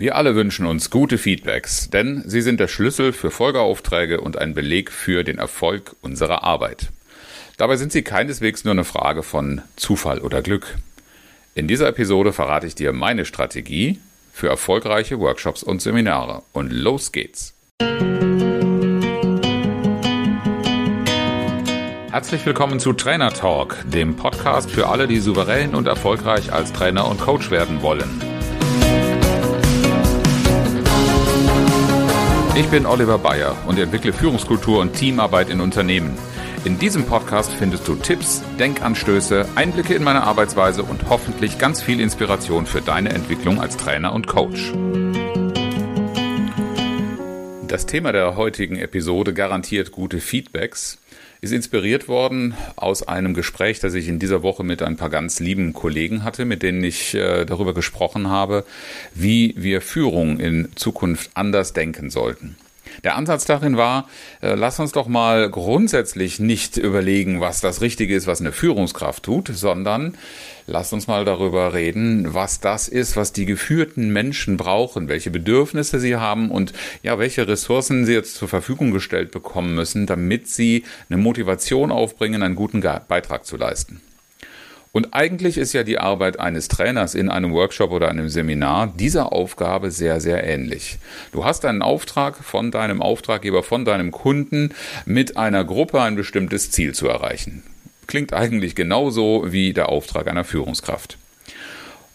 Wir alle wünschen uns gute Feedbacks, denn sie sind der Schlüssel für Folgeaufträge und ein Beleg für den Erfolg unserer Arbeit. Dabei sind sie keineswegs nur eine Frage von Zufall oder Glück. In dieser Episode verrate ich dir meine Strategie für erfolgreiche Workshops und Seminare. Und los geht's! Herzlich willkommen zu Trainer Talk, dem Podcast für alle, die souverän und erfolgreich als Trainer und Coach werden wollen. Ich bin Oliver Bayer und entwickle Führungskultur und Teamarbeit in Unternehmen. In diesem Podcast findest du Tipps, Denkanstöße, Einblicke in meine Arbeitsweise und hoffentlich ganz viel Inspiration für deine Entwicklung als Trainer und Coach. Das Thema der heutigen Episode garantiert gute Feedbacks ist inspiriert worden aus einem Gespräch, das ich in dieser Woche mit ein paar ganz lieben Kollegen hatte, mit denen ich äh, darüber gesprochen habe, wie wir Führung in Zukunft anders denken sollten. Der Ansatz darin war, äh, lass uns doch mal grundsätzlich nicht überlegen, was das Richtige ist, was eine Führungskraft tut, sondern lass uns mal darüber reden, was das ist, was die geführten Menschen brauchen, welche Bedürfnisse sie haben und ja, welche Ressourcen sie jetzt zur Verfügung gestellt bekommen müssen, damit sie eine Motivation aufbringen, einen guten Beitrag zu leisten. Und eigentlich ist ja die Arbeit eines Trainers in einem Workshop oder einem Seminar dieser Aufgabe sehr, sehr ähnlich. Du hast einen Auftrag von deinem Auftraggeber, von deinem Kunden, mit einer Gruppe ein bestimmtes Ziel zu erreichen. Klingt eigentlich genauso wie der Auftrag einer Führungskraft.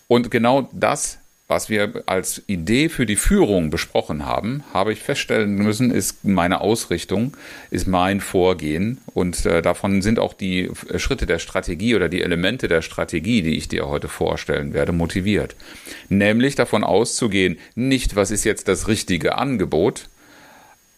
Und genau das was wir als Idee für die Führung besprochen haben, habe ich feststellen müssen, ist meine Ausrichtung, ist mein Vorgehen und äh, davon sind auch die Schritte der Strategie oder die Elemente der Strategie, die ich dir heute vorstellen werde, motiviert. Nämlich davon auszugehen, nicht was ist jetzt das richtige Angebot,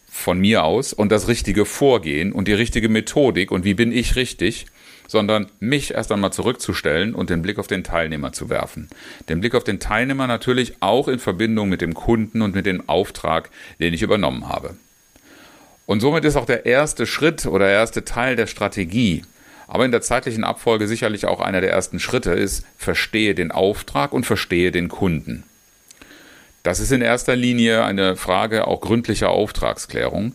von mir aus und das richtige Vorgehen und die richtige Methodik und wie bin ich richtig, sondern mich erst einmal zurückzustellen und den Blick auf den Teilnehmer zu werfen. Den Blick auf den Teilnehmer natürlich auch in Verbindung mit dem Kunden und mit dem Auftrag, den ich übernommen habe. Und somit ist auch der erste Schritt oder erste Teil der Strategie, aber in der zeitlichen Abfolge sicherlich auch einer der ersten Schritte ist, verstehe den Auftrag und verstehe den Kunden. Das ist in erster Linie eine Frage auch gründlicher Auftragsklärung.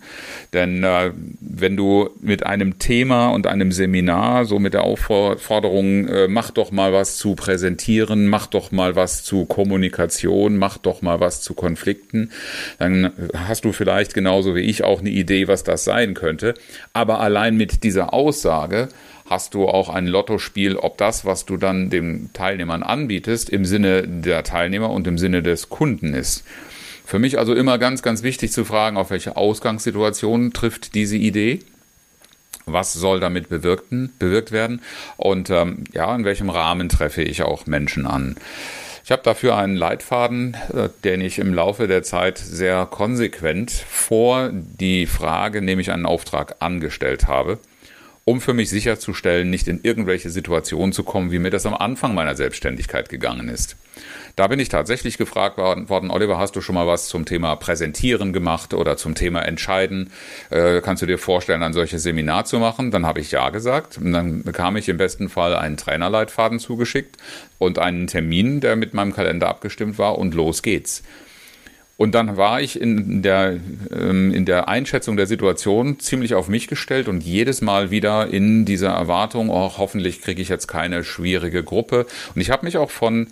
Denn äh, wenn du mit einem Thema und einem Seminar so mit der Aufforderung, äh, mach doch mal was zu präsentieren, mach doch mal was zu Kommunikation, mach doch mal was zu Konflikten, dann hast du vielleicht genauso wie ich auch eine Idee, was das sein könnte. Aber allein mit dieser Aussage hast du auch ein Lottospiel, ob das, was du dann den Teilnehmern anbietest, im Sinne der Teilnehmer und im Sinne des Kunden ist. Für mich also immer ganz, ganz wichtig zu fragen, auf welche Ausgangssituation trifft diese Idee was soll damit bewirkten, bewirkt werden und ähm, ja, in welchem Rahmen treffe ich auch Menschen an. Ich habe dafür einen Leitfaden, äh, den ich im Laufe der Zeit sehr konsequent vor die Frage, nehme ich einen Auftrag angestellt habe um für mich sicherzustellen, nicht in irgendwelche Situationen zu kommen, wie mir das am Anfang meiner Selbstständigkeit gegangen ist. Da bin ich tatsächlich gefragt worden, Oliver, hast du schon mal was zum Thema Präsentieren gemacht oder zum Thema Entscheiden? Äh, kannst du dir vorstellen, ein solches Seminar zu machen? Dann habe ich ja gesagt. Und dann bekam ich im besten Fall einen Trainerleitfaden zugeschickt und einen Termin, der mit meinem Kalender abgestimmt war und los geht's. Und dann war ich in der, ähm, in der Einschätzung der Situation ziemlich auf mich gestellt und jedes Mal wieder in dieser Erwartung, oh, hoffentlich kriege ich jetzt keine schwierige Gruppe. Und ich habe mich auch von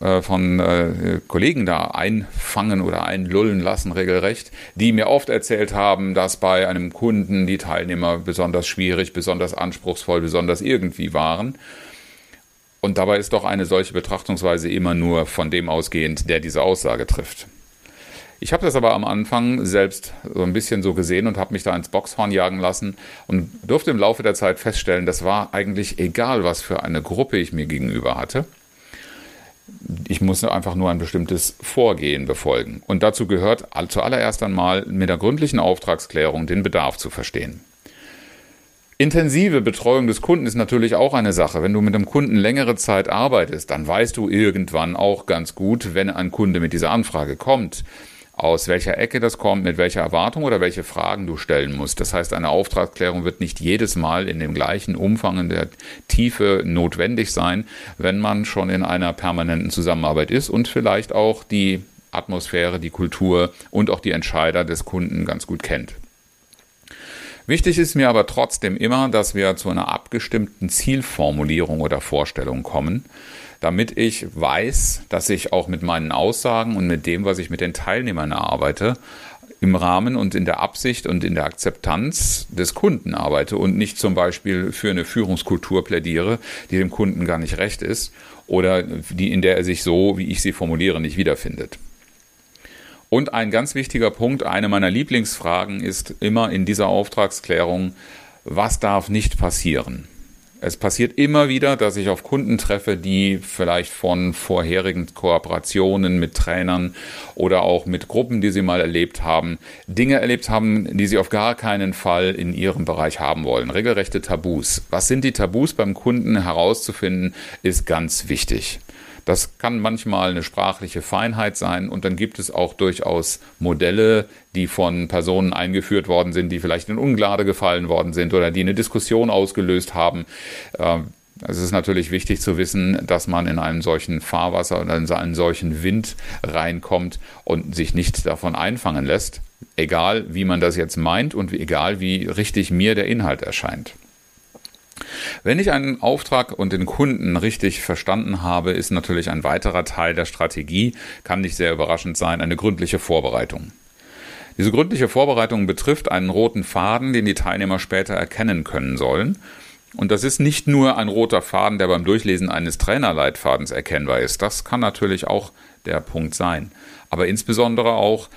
äh, von äh, Kollegen da einfangen oder einlullen lassen, regelrecht, die mir oft erzählt haben, dass bei einem Kunden die Teilnehmer besonders schwierig, besonders anspruchsvoll, besonders irgendwie waren. Und dabei ist doch eine solche Betrachtungsweise immer nur von dem ausgehend, der diese Aussage trifft. Ich habe das aber am Anfang selbst so ein bisschen so gesehen und habe mich da ins Boxhorn jagen lassen und durfte im Laufe der Zeit feststellen, das war eigentlich egal, was für eine Gruppe ich mir gegenüber hatte. Ich musste einfach nur ein bestimmtes Vorgehen befolgen. Und dazu gehört zuallererst einmal mit der gründlichen Auftragsklärung den Bedarf zu verstehen. Intensive Betreuung des Kunden ist natürlich auch eine Sache. Wenn du mit einem Kunden längere Zeit arbeitest, dann weißt du irgendwann auch ganz gut, wenn ein Kunde mit dieser Anfrage kommt, aus welcher Ecke das kommt, mit welcher Erwartung oder welche Fragen du stellen musst. Das heißt, eine Auftragsklärung wird nicht jedes Mal in dem gleichen Umfang, in der Tiefe notwendig sein, wenn man schon in einer permanenten Zusammenarbeit ist und vielleicht auch die Atmosphäre, die Kultur und auch die Entscheider des Kunden ganz gut kennt. Wichtig ist mir aber trotzdem immer, dass wir zu einer abgestimmten Zielformulierung oder Vorstellung kommen, damit ich weiß, dass ich auch mit meinen Aussagen und mit dem, was ich mit den Teilnehmern erarbeite, im Rahmen und in der Absicht und in der Akzeptanz des Kunden arbeite und nicht zum Beispiel für eine Führungskultur plädiere, die dem Kunden gar nicht recht ist oder die, in der er sich so, wie ich sie formuliere, nicht wiederfindet. Und ein ganz wichtiger Punkt, eine meiner Lieblingsfragen ist immer in dieser Auftragsklärung, was darf nicht passieren? Es passiert immer wieder, dass ich auf Kunden treffe, die vielleicht von vorherigen Kooperationen mit Trainern oder auch mit Gruppen, die sie mal erlebt haben, Dinge erlebt haben, die sie auf gar keinen Fall in ihrem Bereich haben wollen. Regelrechte Tabus. Was sind die Tabus beim Kunden herauszufinden, ist ganz wichtig. Das kann manchmal eine sprachliche Feinheit sein und dann gibt es auch durchaus Modelle, die von Personen eingeführt worden sind, die vielleicht in Unglade gefallen worden sind oder die eine Diskussion ausgelöst haben. Ähm, es ist natürlich wichtig zu wissen, dass man in einem solchen Fahrwasser oder in einen solchen Wind reinkommt und sich nicht davon einfangen lässt, egal wie man das jetzt meint und egal wie richtig mir der Inhalt erscheint. Wenn ich einen Auftrag und den Kunden richtig verstanden habe, ist natürlich ein weiterer Teil der Strategie, kann nicht sehr überraschend sein, eine gründliche Vorbereitung. Diese gründliche Vorbereitung betrifft einen roten Faden, den die Teilnehmer später erkennen können sollen. Und das ist nicht nur ein roter Faden, der beim Durchlesen eines Trainerleitfadens erkennbar ist. Das kann natürlich auch der Punkt sein. Aber insbesondere auch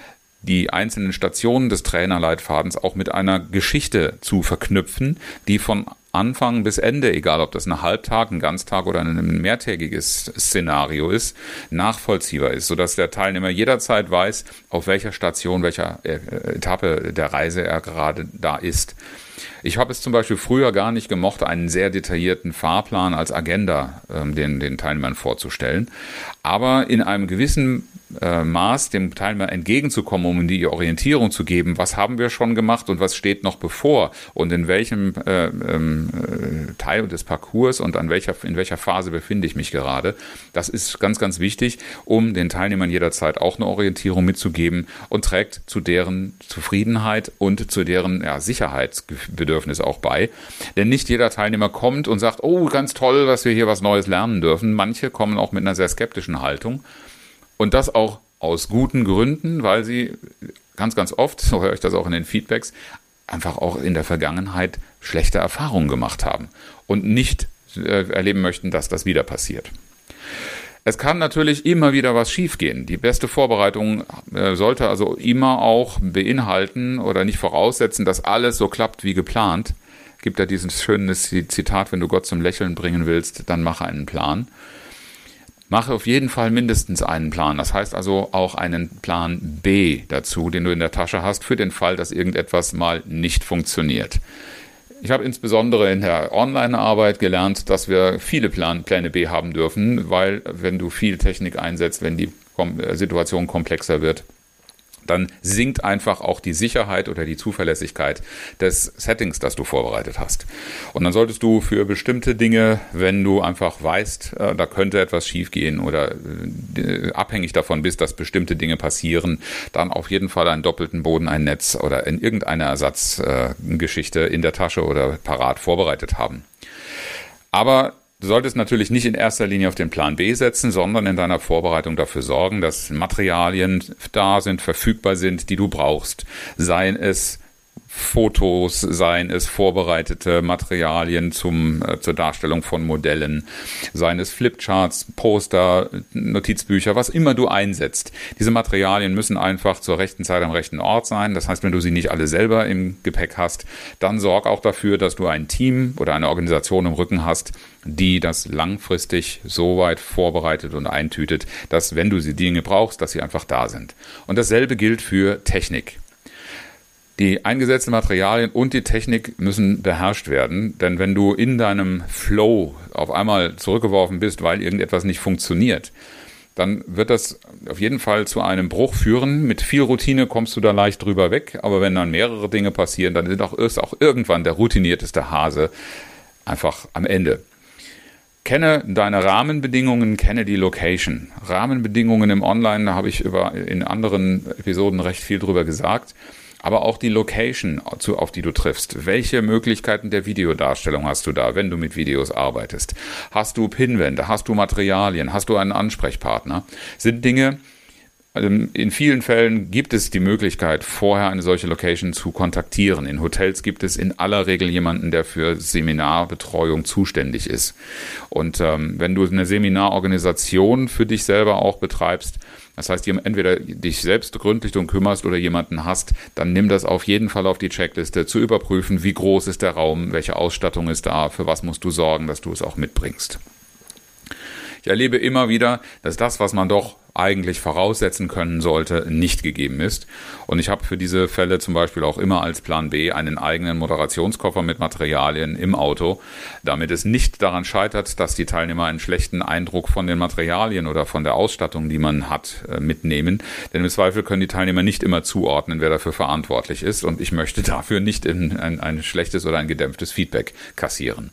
die einzelnen Stationen des Trainerleitfadens auch mit einer Geschichte zu verknüpfen, die von Anfang bis Ende, egal ob das ein Halbtag, ein Ganztag oder ein mehrtägiges Szenario ist, nachvollziehbar ist, sodass der Teilnehmer jederzeit weiß, auf welcher Station, welcher äh, Etappe der Reise er gerade da ist. Ich habe es zum Beispiel früher gar nicht gemocht, einen sehr detaillierten Fahrplan als Agenda ähm, den, den Teilnehmern vorzustellen. Aber in einem gewissen äh, Maß dem Teilnehmer entgegenzukommen, um die Orientierung zu geben, was haben wir schon gemacht und was steht noch bevor und in welchem äh, ähm, äh, Teil des Parcours und an welcher, in welcher Phase befinde ich mich gerade. Das ist ganz, ganz wichtig, um den Teilnehmern jederzeit auch eine Orientierung mitzugeben und trägt zu deren Zufriedenheit und zu deren ja, Sicherheitsbedürfnis auch bei. Denn nicht jeder Teilnehmer kommt und sagt, oh, ganz toll, dass wir hier was Neues lernen dürfen. Manche kommen auch mit einer sehr skeptischen Haltung. Und das auch aus guten Gründen, weil sie ganz, ganz oft, so höre ich das auch in den Feedbacks, einfach auch in der Vergangenheit schlechte Erfahrungen gemacht haben und nicht äh, erleben möchten, dass das wieder passiert. Es kann natürlich immer wieder was schiefgehen. Die beste Vorbereitung äh, sollte also immer auch beinhalten oder nicht voraussetzen, dass alles so klappt wie geplant. Gibt ja dieses schöne Zitat, wenn du Gott zum Lächeln bringen willst, dann mache einen Plan. Mache auf jeden Fall mindestens einen Plan. Das heißt also auch einen Plan B dazu, den du in der Tasche hast, für den Fall, dass irgendetwas mal nicht funktioniert. Ich habe insbesondere in der Online-Arbeit gelernt, dass wir viele Plan Pläne B haben dürfen, weil wenn du viel Technik einsetzt, wenn die Situation komplexer wird, dann sinkt einfach auch die Sicherheit oder die Zuverlässigkeit des Settings, das du vorbereitet hast. Und dann solltest du für bestimmte Dinge, wenn du einfach weißt, äh, da könnte etwas schiefgehen oder äh, abhängig davon bist, dass bestimmte Dinge passieren, dann auf jeden Fall einen doppelten Boden, ein Netz oder in irgendeiner Ersatzgeschichte in der Tasche oder parat vorbereitet haben. Aber Du solltest natürlich nicht in erster Linie auf den Plan B setzen, sondern in deiner Vorbereitung dafür sorgen, dass Materialien da sind, verfügbar sind, die du brauchst. Seien es Fotos, seien es vorbereitete Materialien zum, äh, zur Darstellung von Modellen, seien es Flipcharts, Poster, Notizbücher, was immer du einsetzt. Diese Materialien müssen einfach zur rechten Zeit am rechten Ort sein. Das heißt, wenn du sie nicht alle selber im Gepäck hast, dann sorg auch dafür, dass du ein Team oder eine Organisation im Rücken hast, die das langfristig so weit vorbereitet und eintütet, dass wenn du sie Dinge brauchst, dass sie einfach da sind. Und dasselbe gilt für Technik. Die eingesetzten Materialien und die Technik müssen beherrscht werden, denn wenn du in deinem Flow auf einmal zurückgeworfen bist, weil irgendetwas nicht funktioniert, dann wird das auf jeden Fall zu einem Bruch führen. Mit viel Routine kommst du da leicht drüber weg, aber wenn dann mehrere Dinge passieren, dann ist auch, ist auch irgendwann der routinierteste Hase einfach am Ende. Kenne deine Rahmenbedingungen, kenne die Location. Rahmenbedingungen im Online, da habe ich über, in anderen Episoden recht viel drüber gesagt. Aber auch die Location, auf die du triffst. Welche Möglichkeiten der Videodarstellung hast du da, wenn du mit Videos arbeitest? Hast du Pinwände? Hast du Materialien? Hast du einen Ansprechpartner? Sind Dinge, in vielen Fällen gibt es die Möglichkeit, vorher eine solche Location zu kontaktieren. In Hotels gibt es in aller Regel jemanden, der für Seminarbetreuung zuständig ist. Und ähm, wenn du eine Seminarorganisation für dich selber auch betreibst, das heißt, entweder dich selbst gründlich darum kümmerst oder jemanden hast, dann nimm das auf jeden Fall auf die Checkliste, zu überprüfen, wie groß ist der Raum, welche Ausstattung ist da, für was musst du sorgen, dass du es auch mitbringst. Ich erlebe immer wieder, dass das, was man doch eigentlich voraussetzen können sollte, nicht gegeben ist. Und ich habe für diese Fälle zum Beispiel auch immer als Plan B einen eigenen Moderationskoffer mit Materialien im Auto, damit es nicht daran scheitert, dass die Teilnehmer einen schlechten Eindruck von den Materialien oder von der Ausstattung, die man hat, äh, mitnehmen. Denn im Zweifel können die Teilnehmer nicht immer zuordnen, wer dafür verantwortlich ist. Und ich möchte dafür nicht ein, ein schlechtes oder ein gedämpftes Feedback kassieren.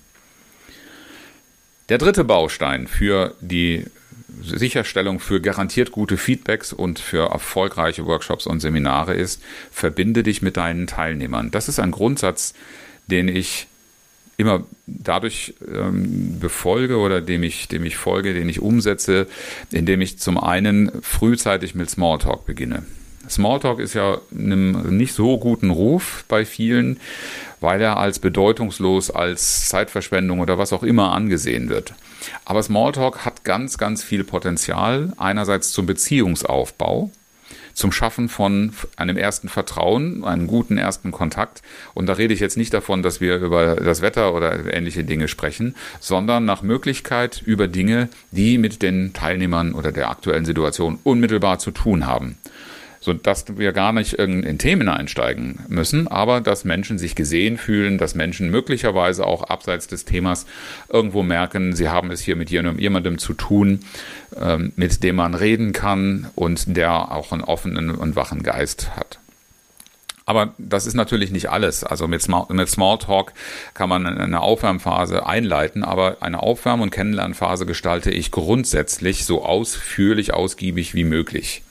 Der dritte Baustein für die Sicherstellung für garantiert gute Feedbacks und für erfolgreiche Workshops und Seminare ist, verbinde dich mit deinen Teilnehmern. Das ist ein Grundsatz, den ich immer dadurch ähm, befolge oder dem ich, dem ich folge, den ich umsetze, indem ich zum einen frühzeitig mit Smalltalk beginne. Smalltalk ist ja einem nicht so guten Ruf bei vielen, weil er als bedeutungslos, als Zeitverschwendung oder was auch immer angesehen wird. Aber Smalltalk hat ganz, ganz viel Potenzial. Einerseits zum Beziehungsaufbau, zum Schaffen von einem ersten Vertrauen, einem guten ersten Kontakt. Und da rede ich jetzt nicht davon, dass wir über das Wetter oder ähnliche Dinge sprechen, sondern nach Möglichkeit über Dinge, die mit den Teilnehmern oder der aktuellen Situation unmittelbar zu tun haben so dass wir gar nicht in Themen einsteigen müssen, aber dass Menschen sich gesehen fühlen, dass Menschen möglicherweise auch abseits des Themas irgendwo merken, sie haben es hier mit jemandem zu tun, ähm, mit dem man reden kann und der auch einen offenen und wachen Geist hat. Aber das ist natürlich nicht alles. Also mit, Small, mit Smalltalk kann man eine Aufwärmphase einleiten, aber eine Aufwärm- und Kennenlernphase gestalte ich grundsätzlich so ausführlich, ausgiebig wie möglich.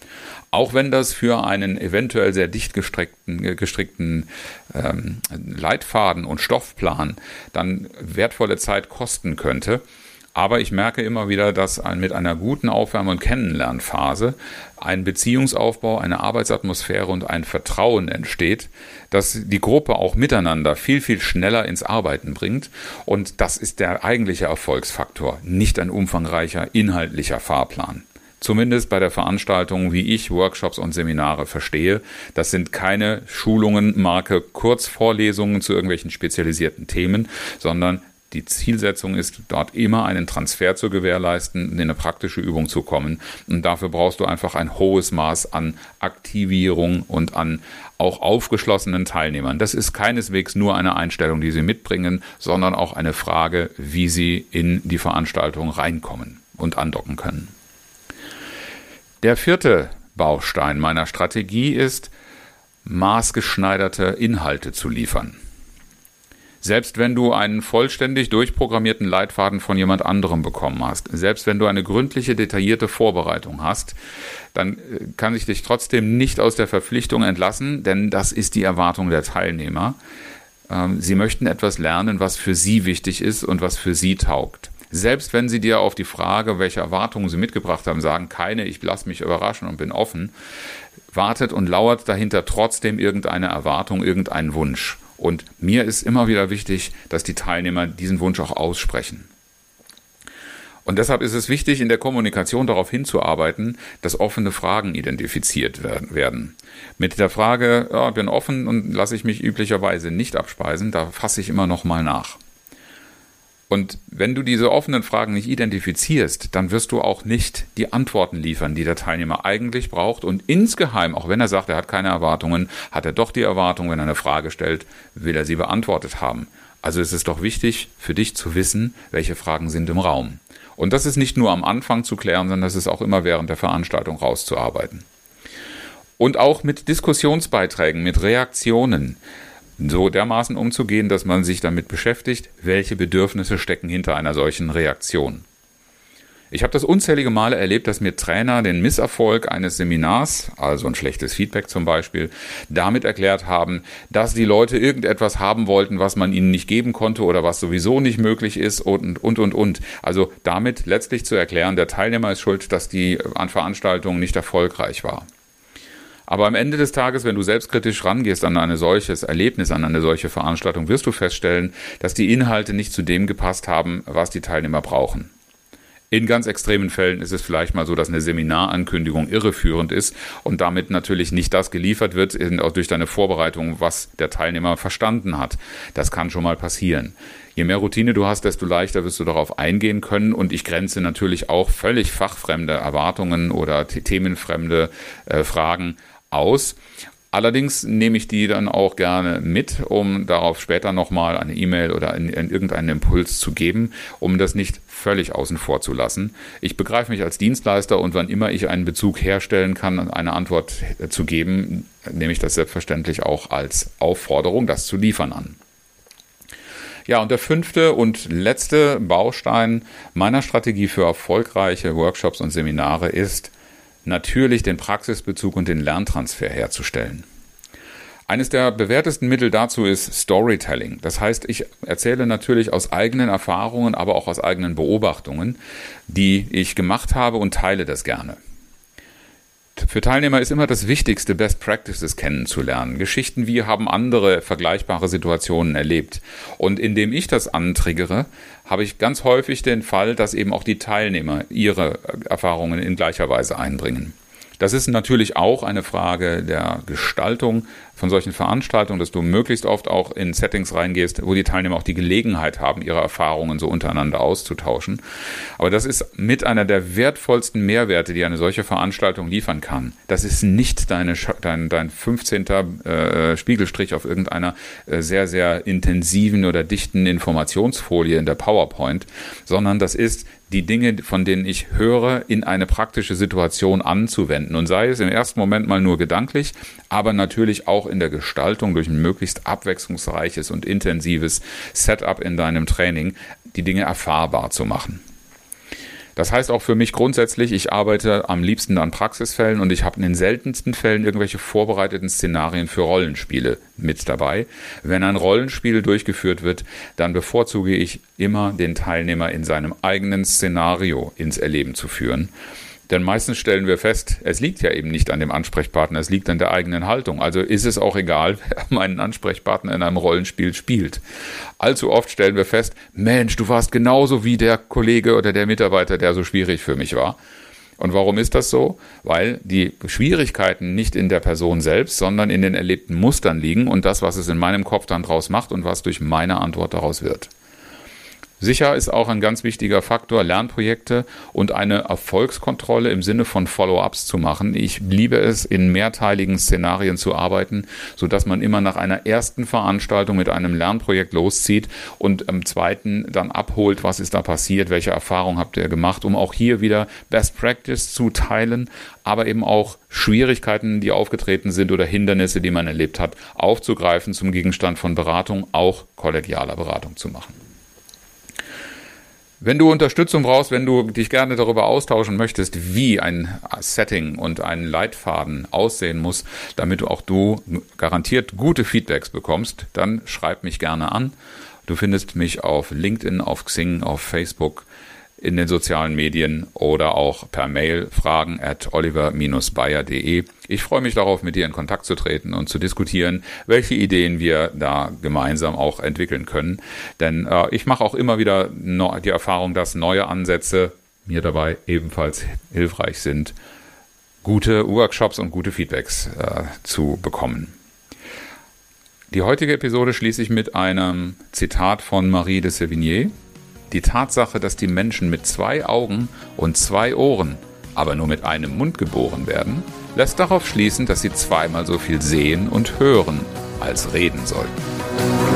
Auch wenn das für einen eventuell sehr dicht gestrickten, gestrickten ähm, Leitfaden und Stoffplan dann wertvolle Zeit kosten könnte. Aber ich merke immer wieder, dass mit einer guten Aufwärme- und Kennenlernphase ein Beziehungsaufbau, eine Arbeitsatmosphäre und ein Vertrauen entsteht, das die Gruppe auch miteinander viel, viel schneller ins Arbeiten bringt. Und das ist der eigentliche Erfolgsfaktor, nicht ein umfangreicher inhaltlicher Fahrplan zumindest bei der Veranstaltung, wie ich Workshops und Seminare verstehe. Das sind keine Schulungen, Marke Kurzvorlesungen zu irgendwelchen spezialisierten Themen, sondern die Zielsetzung ist, dort immer einen Transfer zu gewährleisten, in eine praktische Übung zu kommen. Und dafür brauchst du einfach ein hohes Maß an Aktivierung und an auch aufgeschlossenen Teilnehmern. Das ist keineswegs nur eine Einstellung, die sie mitbringen, sondern auch eine Frage, wie sie in die Veranstaltung reinkommen und andocken können. Der vierte Baustein meiner Strategie ist, maßgeschneiderte Inhalte zu liefern. Selbst wenn du einen vollständig durchprogrammierten Leitfaden von jemand anderem bekommen hast, selbst wenn du eine gründliche, detaillierte Vorbereitung hast, dann äh, kann ich dich trotzdem nicht aus der Verpflichtung entlassen, denn das ist die Erwartung der Teilnehmer. Ähm, sie möchten etwas lernen, was für sie wichtig ist und was für sie taugt. Selbst wenn sie dir auf die Frage, welche Erwartungen sie mitgebracht haben, sagen, keine, ich lasse mich überraschen und bin offen, wartet und lauert dahinter trotzdem irgendeine Erwartung, irgendein Wunsch. Und mir ist immer wieder wichtig, dass die Teilnehmer diesen Wunsch auch aussprechen. Und deshalb ist es wichtig, in der Kommunikation darauf hinzuarbeiten, dass offene Fragen identifiziert werden. Mit der Frage, ja, bin offen und lasse ich mich üblicherweise nicht abspeisen, da fasse ich immer noch mal nach. Und wenn du diese offenen Fragen nicht identifizierst, dann wirst du auch nicht die Antworten liefern, die der Teilnehmer eigentlich braucht. Und insgeheim, auch wenn er sagt, er hat keine Erwartungen, hat er doch die Erwartung, wenn er eine Frage stellt, will er sie beantwortet haben. Also ist es doch wichtig für dich zu wissen, welche Fragen sind im Raum. Und das ist nicht nur am Anfang zu klären, sondern das ist auch immer während der Veranstaltung rauszuarbeiten. Und auch mit Diskussionsbeiträgen, mit Reaktionen so dermaßen umzugehen, dass man sich damit beschäftigt, welche Bedürfnisse stecken hinter einer solchen Reaktion. Ich habe das unzählige Male erlebt, dass mir Trainer den Misserfolg eines Seminars, also ein schlechtes Feedback zum Beispiel, damit erklärt haben, dass die Leute irgendetwas haben wollten, was man ihnen nicht geben konnte oder was sowieso nicht möglich ist und, und, und, und. Also damit letztlich zu erklären, der Teilnehmer ist schuld, dass die an Veranstaltungen nicht erfolgreich war. Aber am Ende des Tages, wenn du selbstkritisch rangehst an ein solches Erlebnis, an eine solche Veranstaltung, wirst du feststellen, dass die Inhalte nicht zu dem gepasst haben, was die Teilnehmer brauchen. In ganz extremen Fällen ist es vielleicht mal so, dass eine Seminarankündigung irreführend ist und damit natürlich nicht das geliefert wird, durch deine Vorbereitung, was der Teilnehmer verstanden hat. Das kann schon mal passieren. Je mehr Routine du hast, desto leichter wirst du darauf eingehen können. Und ich grenze natürlich auch völlig fachfremde Erwartungen oder themenfremde äh, Fragen aus. Allerdings nehme ich die dann auch gerne mit, um darauf später nochmal eine E-Mail oder in, in irgendeinen Impuls zu geben, um das nicht völlig außen vor zu lassen. Ich begreife mich als Dienstleister und wann immer ich einen Bezug herstellen kann, eine Antwort zu geben, nehme ich das selbstverständlich auch als Aufforderung, das zu liefern an. Ja, und der fünfte und letzte Baustein meiner Strategie für erfolgreiche Workshops und Seminare ist, natürlich den Praxisbezug und den Lerntransfer herzustellen. Eines der bewährtesten Mittel dazu ist Storytelling. Das heißt, ich erzähle natürlich aus eigenen Erfahrungen, aber auch aus eigenen Beobachtungen, die ich gemacht habe und teile das gerne. Für Teilnehmer ist immer das Wichtigste, Best Practices kennenzulernen. Geschichten, wie haben andere vergleichbare Situationen erlebt. Und indem ich das antriggere, habe ich ganz häufig den Fall, dass eben auch die Teilnehmer ihre Erfahrungen in gleicher Weise einbringen. Das ist natürlich auch eine Frage der Gestaltung von solchen Veranstaltungen, dass du möglichst oft auch in Settings reingehst, wo die Teilnehmer auch die Gelegenheit haben, ihre Erfahrungen so untereinander auszutauschen. Aber das ist mit einer der wertvollsten Mehrwerte, die eine solche Veranstaltung liefern kann. Das ist nicht deine, dein, dein 15. Äh, Spiegelstrich auf irgendeiner äh, sehr, sehr intensiven oder dichten Informationsfolie in der PowerPoint, sondern das ist die Dinge, von denen ich höre, in eine praktische Situation anzuwenden. Und sei es im ersten Moment mal nur gedanklich, aber natürlich auch in der Gestaltung durch ein möglichst abwechslungsreiches und intensives Setup in deinem Training die Dinge erfahrbar zu machen. Das heißt auch für mich grundsätzlich, ich arbeite am liebsten an Praxisfällen und ich habe in den seltensten Fällen irgendwelche vorbereiteten Szenarien für Rollenspiele mit dabei. Wenn ein Rollenspiel durchgeführt wird, dann bevorzuge ich immer den Teilnehmer in seinem eigenen Szenario ins Erleben zu führen. Denn meistens stellen wir fest, es liegt ja eben nicht an dem Ansprechpartner, es liegt an der eigenen Haltung. Also ist es auch egal, wer meinen Ansprechpartner in einem Rollenspiel spielt. Allzu oft stellen wir fest, Mensch, du warst genauso wie der Kollege oder der Mitarbeiter, der so schwierig für mich war. Und warum ist das so? Weil die Schwierigkeiten nicht in der Person selbst, sondern in den erlebten Mustern liegen und das, was es in meinem Kopf dann draus macht und was durch meine Antwort daraus wird. Sicher ist auch ein ganz wichtiger Faktor, Lernprojekte und eine Erfolgskontrolle im Sinne von Follow-ups zu machen. Ich liebe es, in mehrteiligen Szenarien zu arbeiten, sodass man immer nach einer ersten Veranstaltung mit einem Lernprojekt loszieht und im zweiten dann abholt, was ist da passiert, welche Erfahrung habt ihr gemacht, um auch hier wieder Best Practice zu teilen, aber eben auch Schwierigkeiten, die aufgetreten sind oder Hindernisse, die man erlebt hat, aufzugreifen, zum Gegenstand von Beratung, auch kollegialer Beratung zu machen. Wenn du Unterstützung brauchst, wenn du dich gerne darüber austauschen möchtest, wie ein Setting und ein Leitfaden aussehen muss, damit auch du garantiert gute Feedbacks bekommst, dann schreib mich gerne an. Du findest mich auf LinkedIn, auf Xing, auf Facebook in den sozialen Medien oder auch per Mail fragen at oliver-bayer.de. Ich freue mich darauf, mit dir in Kontakt zu treten und zu diskutieren, welche Ideen wir da gemeinsam auch entwickeln können. Denn äh, ich mache auch immer wieder die Erfahrung, dass neue Ansätze mir dabei ebenfalls hilfreich sind, gute Workshops und gute Feedbacks äh, zu bekommen. Die heutige Episode schließe ich mit einem Zitat von Marie de Sévigné. Die Tatsache, dass die Menschen mit zwei Augen und zwei Ohren, aber nur mit einem Mund geboren werden, lässt darauf schließen, dass sie zweimal so viel sehen und hören als reden sollten.